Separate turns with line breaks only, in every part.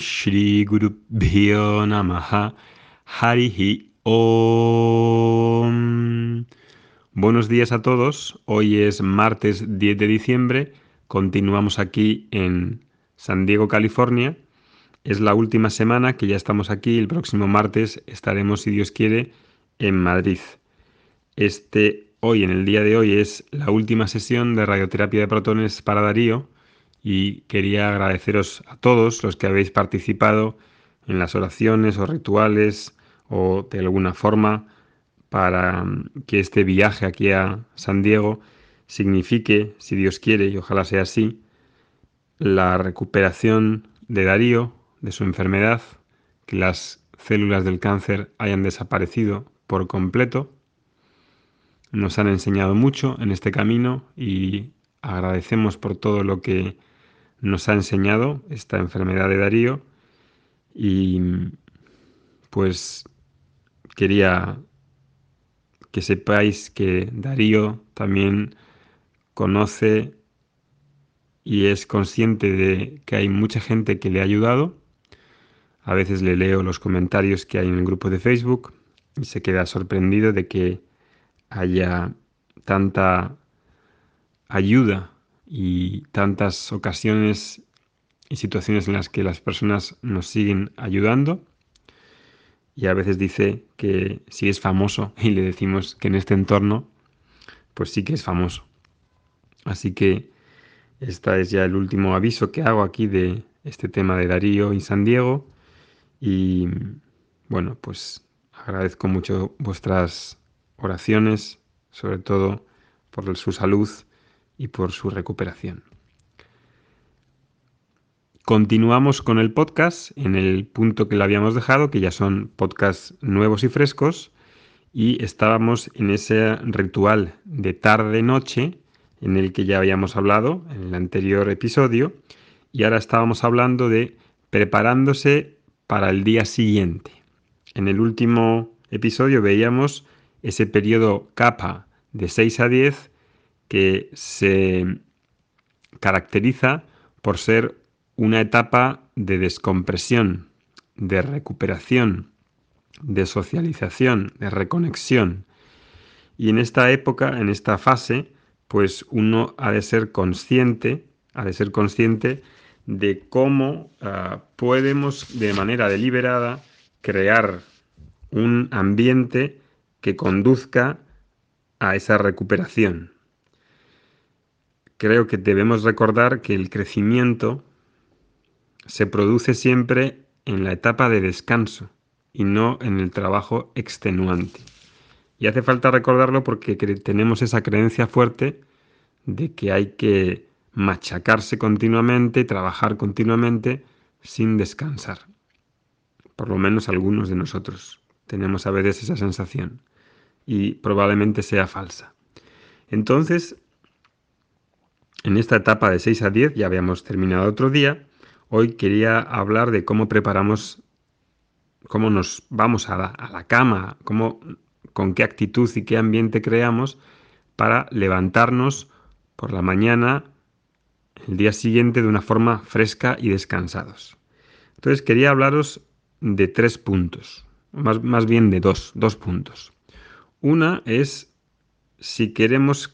Shri Guru Bhyo Namaha Harihi Om. Buenos días a todos. Hoy es martes 10 de diciembre. Continuamos aquí en San Diego, California. Es la última semana que ya estamos aquí. El próximo martes estaremos, si Dios quiere, en Madrid. Este hoy, en el día de hoy, es la última sesión de radioterapia de protones para Darío y quería agradeceros a todos los que habéis participado en las oraciones o rituales o de alguna forma para mm, que este viaje aquí a San Diego signifique, si Dios quiere, y ojalá sea así, la recuperación de Darío, de su enfermedad, que las células del cáncer hayan desaparecido por completo. Nos han enseñado mucho en este camino y agradecemos por todo lo que nos ha enseñado esta enfermedad de Darío y pues quería que sepáis que Darío también conoce y es consciente de que hay mucha gente que le ha ayudado. A veces le leo los comentarios que hay en el grupo de Facebook y se queda sorprendido de que haya tanta ayuda y tantas ocasiones y situaciones en las que las personas nos siguen ayudando. Y a veces dice que si es famoso y le decimos que en este entorno, pues sí que es famoso. Así que este es ya el último aviso que hago aquí de este tema de Darío y San Diego. Y bueno, pues agradezco mucho vuestras oraciones, sobre todo por su salud y por su recuperación. Continuamos con el podcast en el punto que lo habíamos dejado, que ya son podcasts nuevos y frescos, y estábamos en ese ritual de tarde-noche en el que ya habíamos hablado en el anterior episodio, y ahora estábamos hablando de preparándose para el día siguiente. En el último episodio veíamos ese periodo capa de 6 a 10 que se caracteriza por ser una etapa de descompresión, de recuperación, de socialización, de reconexión. Y en esta época, en esta fase, pues uno ha de ser consciente, ha de ser consciente de cómo ah, podemos de manera deliberada crear un ambiente que conduzca a esa recuperación creo que debemos recordar que el crecimiento se produce siempre en la etapa de descanso y no en el trabajo extenuante. Y hace falta recordarlo porque tenemos esa creencia fuerte de que hay que machacarse continuamente, trabajar continuamente sin descansar. Por lo menos algunos de nosotros tenemos a veces esa sensación y probablemente sea falsa. Entonces, en esta etapa de 6 a 10 ya habíamos terminado otro día. Hoy quería hablar de cómo preparamos, cómo nos vamos a la, cama, cómo, con qué actitud y qué ambiente creamos para levantarnos por la mañana el día siguiente de una forma fresca y descansados. Entonces quería hablaros de tres puntos, más, más bien de dos, dos puntos. Una es si queremos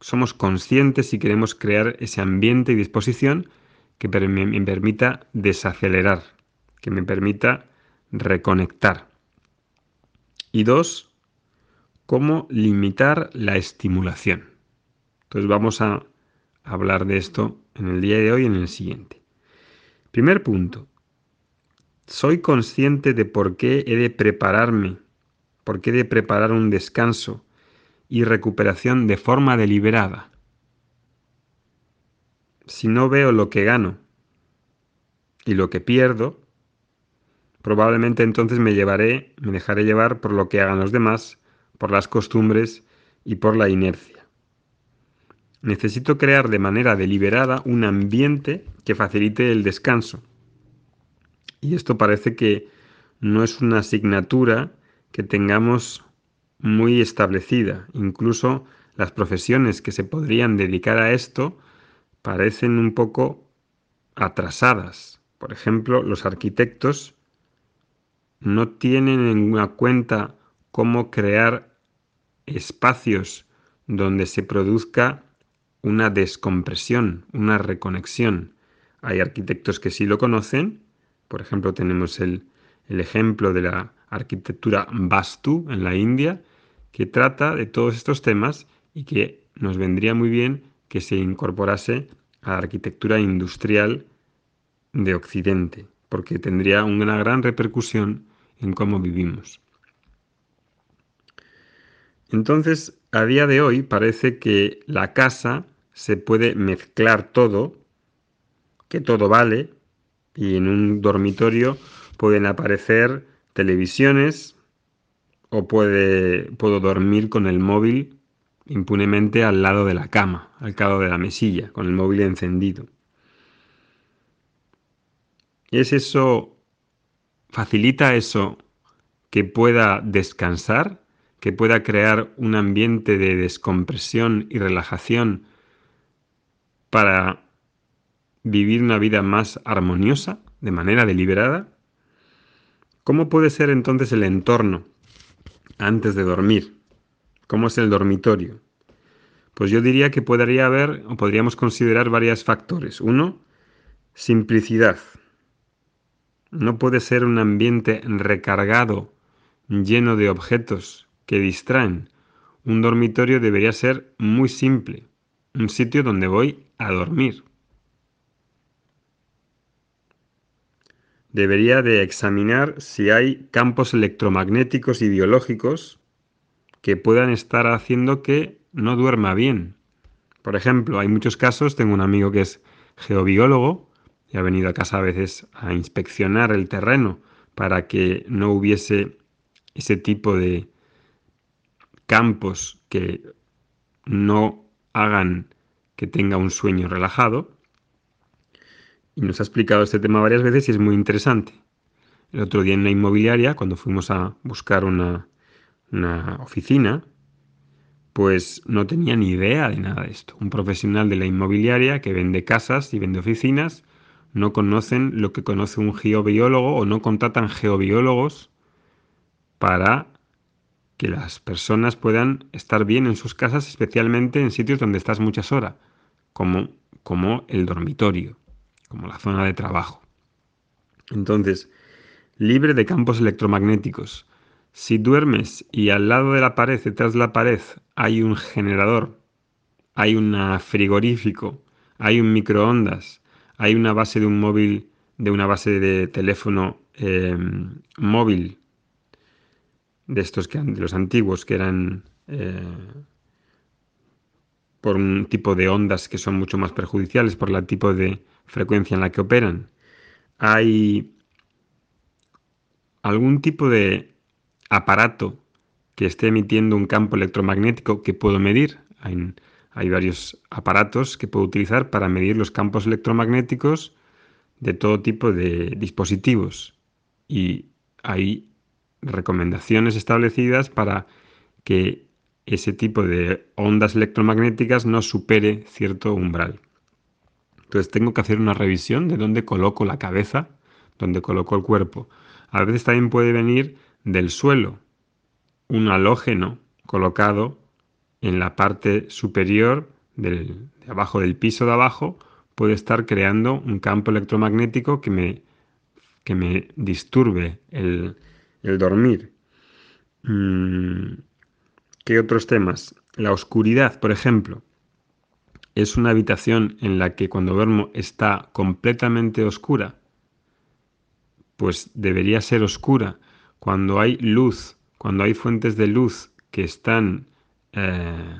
somos conscientes y queremos crear ese ambiente y disposición que me permita desacelerar, que me permita reconectar. Y dos, cómo limitar la estimulación. Entonces vamos a hablar de esto en el día de hoy y en el siguiente. Primer punto, soy consciente de por qué he de prepararme, por qué he de preparar un descanso, y recuperación de forma deliberada. Si no veo lo que gano y lo que pierdo, probablemente entonces me llevaré, me dejaré llevar por lo que hagan los demás, por las costumbres y por la inercia. Necesito crear de manera deliberada un ambiente que facilite el descanso. Y esto parece que no es una asignatura que tengamos muy establecida. Incluso las profesiones que se podrían dedicar a esto parecen un poco atrasadas Por ejemplo, los arquitectos no tienen en cuenta cómo crear espacios donde se produzca una descompresión, una reconexión. Hay arquitectos que sí lo conocen, por ejemplo tenemos el, el ejemplo de la arquitectura Vastu en la India, que trata de todos estos temas y que nos vendría muy bien que se incorporase a la arquitectura industrial de Occidente, porque tendría una gran repercusión en cómo vivimos. Entonces, a día de hoy parece que la casa se puede mezclar todo, que todo vale, y en un dormitorio pueden aparecer televisiones o puede, puedo dormir con el móvil impunemente al lado de la cama, al lado de la mesilla, con el móvil encendido. ¿Es eso, facilita eso que pueda descansar, que pueda crear un ambiente de descompresión y relajación para vivir una vida más armoniosa, de manera deliberada? ¿Cómo puede ser entonces el entorno antes de dormir? ¿Cómo es el dormitorio? Pues yo diría que podría haber o podríamos considerar varios factores. Uno, simplicidad. No puede ser un ambiente recargado, lleno de objetos que distraen. Un dormitorio debería ser muy simple, un sitio donde voy a dormir. Debería de examinar si hay campos electromagnéticos y biológicos que puedan estar haciendo que no duerma bien. Por ejemplo, hay muchos casos, tengo un amigo que es geobiólogo y ha venido a casa a veces a inspeccionar el terreno para que no hubiese ese tipo de campos que no hagan que tenga un sueño relajado. Y nos ha explicado este tema varias veces y es muy interesante. El otro día en la inmobiliaria, cuando fuimos a buscar una, una oficina, pues no tenía ni idea de nada de esto. Un profesional de la inmobiliaria que vende casas y vende oficinas no conocen lo que conoce un geobiólogo o no contratan geobiólogos para que las personas puedan estar bien en sus casas, especialmente en sitios donde estás muchas horas, como, como el dormitorio, como la zona de trabajo. Entonces, libre de campos electromagnéticos, si duermes y al lado de la pared, detrás de la pared, hay un generador, hay un frigorífico, hay un microondas, hay una base de un móvil, de una base de teléfono em, móvil, de estos que los antiguos que eran eh, por un tipo de ondas que son mucho más perjudiciales por el tipo de frecuencia en la que operan. Hay algún tipo de aparato que esté emitiendo un campo electromagnético que puedo medir. Hay, hay, varios aparatos que puedo utilizar para medir los campos electromagnéticos de todo tipo de dispositivos. Y hay recomendaciones establecidas para que ese tipo de ondas electromagnéticas no supere cierto umbral. Entonces tengo que hacer una revisión de dónde coloco la cabeza, dónde coloco el cuerpo. A veces también puede venir del suelo, un halógeno colocado en la parte superior del, de abajo del piso de abajo puede estar creando un campo electromagnético que me, que me disturbe el, dormir. Mm, ¿Qué otros temas? La oscuridad, por ejemplo. Es una habitación en la que cuando duermo está completamente oscura. Pues debería ser oscura cuando hay luz, cuando hay fuentes de luz que están eh,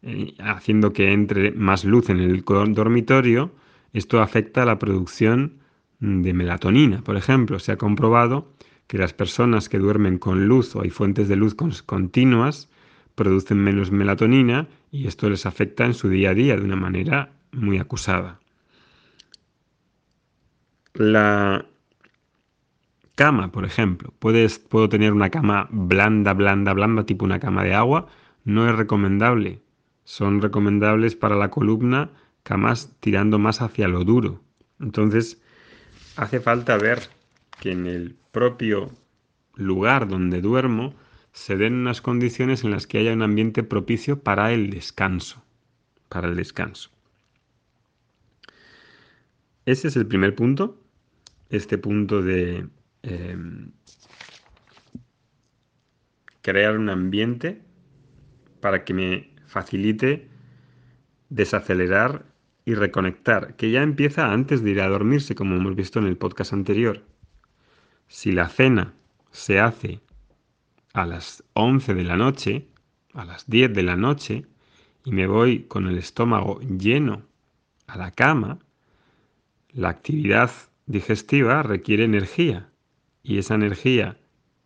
eh, haciendo que entre más luz en el dormitorio, esto afecta a la producción de melatonina. Por ejemplo, se ha comprobado que las personas que duermen con luz o hay fuentes de luz continuas producen menos melatonina y esto les afecta en su día a día de una manera muy acusada. La cama, por ejemplo. Puedes, puedo tener una cama blanda, blanda, blanda, tipo una cama de agua. No es recomendable. Son recomendables para la columna camas tirando más hacia lo duro. Entonces, hace falta ver que en el propio lugar donde duermo se den unas condiciones en las que haya un ambiente propicio para el descanso, para el descanso. Ese es el primer punto, este punto de em, crear un ambiente para que me facilite desacelerar y reconectar, que ya empieza antes de ir a dormirse, como hemos visto en el podcast anterior. Si la cena se hace a las 11 de la noche, a las 10 de la noche, y me voy con el estómago lleno a la cama, la actividad digestiva requiere energía y esa energía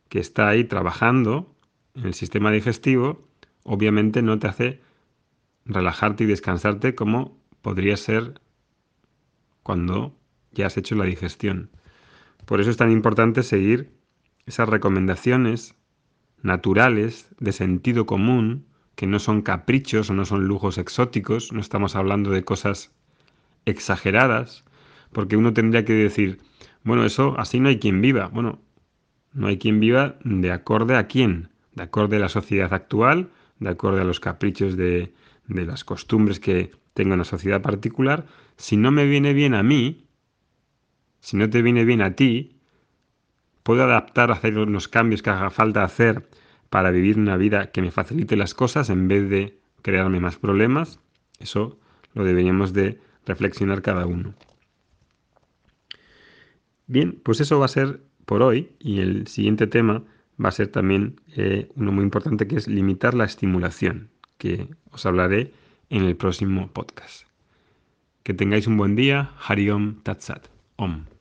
que está ahí trabajando en el sistema digestivo obviamente no te hace relajarte y descansarte como podría ser cuando ya has hecho la digestión. Por eso es tan importante seguir esas recomendaciones naturales, de sentido común, que no son caprichos o no son lujos exóticos, no estamos hablando de cosas exageradas, porque uno tendría que decir, bueno, eso así no hay quien viva. Bueno, no hay quien viva de acorde a quién, de acorde a la sociedad actual, de acorde a los caprichos de, de las costumbres que tenga una sociedad particular. Si no me viene bien a mí, si no te viene bien a ti, puedo adaptar, hacer unos cambios que haga falta hacer para vivir una vida que me facilite las cosas en vez de crearme más problemas. Eso lo deberíamos de reflexionar cada uno. Bien, pues eso va a ser por hoy y el siguiente tema va a ser también eh, uno muy importante que es limitar la estimulación, que os hablaré en el próximo podcast. Que tengáis un buen día. Hariom Tatsat. Om.